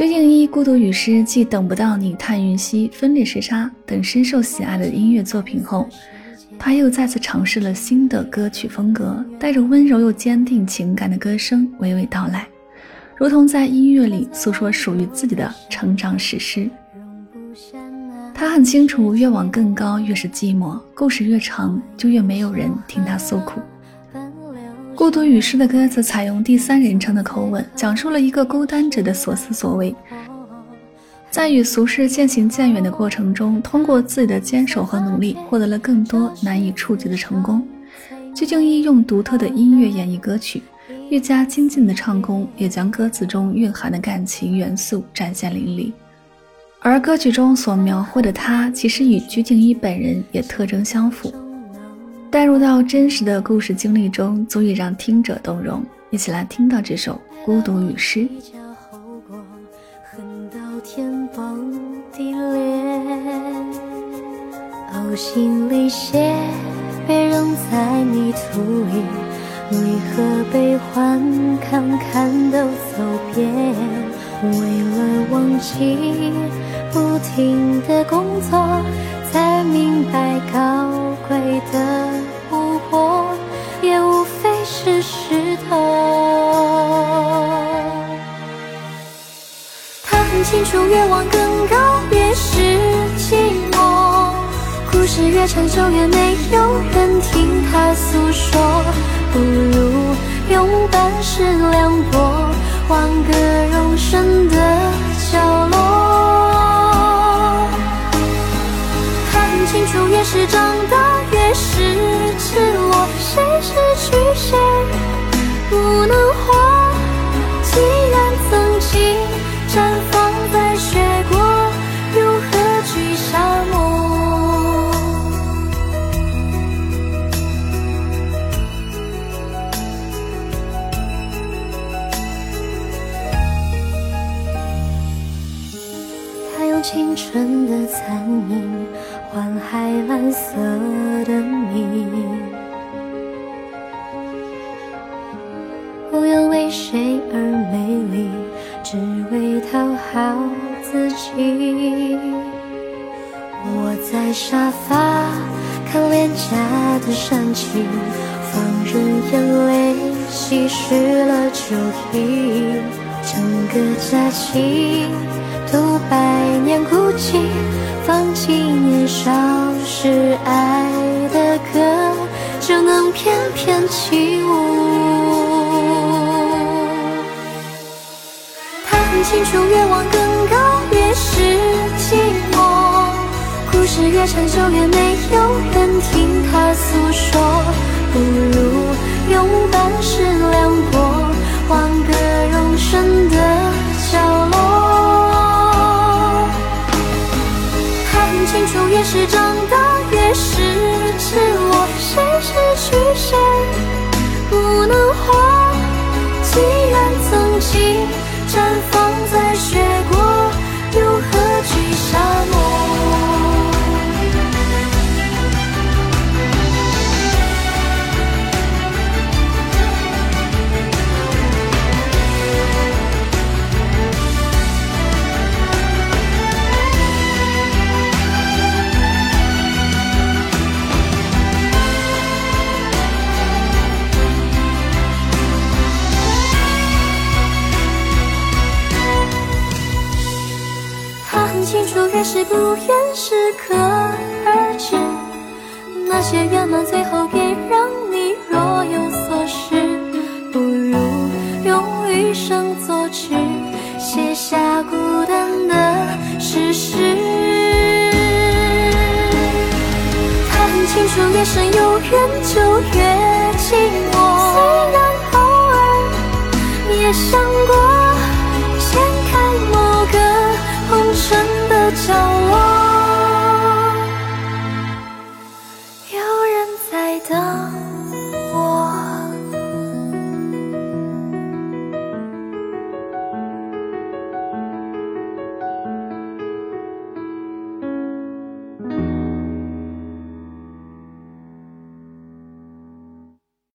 鞠婧祎《孤独与诗》继《等不到你》《叹云兮》《分裂时差》等深受喜爱的音乐作品后，他又再次尝试了新的歌曲风格，带着温柔又坚定情感的歌声娓娓道来，如同在音乐里诉说属于自己的成长史诗。他很清楚，越往更高越是寂寞，故事越长就越没有人听他诉苦。孤独与诗的歌词采用第三人称的口吻，讲述了一个孤单者的所思所为。在与俗世渐行渐远的过程中，通过自己的坚守和努力，获得了更多难以触及的成功。鞠婧祎用独特的音乐演绎歌曲，愈加精进的唱功，也将歌词中蕴含的感情元素展现淋漓。而歌曲中所描绘的她，其实与鞠婧祎本人也特征相符。带入到真实的故事经历中，足以让听者动容。一起来听到这首《孤独与诗》。呕心沥血，被扔在泥土里，离合悲欢，看看都走遍。为了忘记，不停的工作，才明白高贵的湖泊也无非是石头。他很。清楚，越往更高，越是寂寞。故事越长久，越没有青春的残影换海蓝色的你，不要为谁而美丽，只为讨好自己。我在沙发看廉价的煽情，放任眼泪稀释了酒意，整个假期。读百年孤寂，放弃年少时爱的歌，就能翩翩起舞。他很清楚，越往更高越是寂寞，故事越长就越没有人听他诉说。不如用半世凉清楚越是不愿适可而止，那些圆满最后便让你若有所失。不如用余生作纸，写下孤单的事实。他很清楚，越深有远就越寂寞。虽然偶尔也想。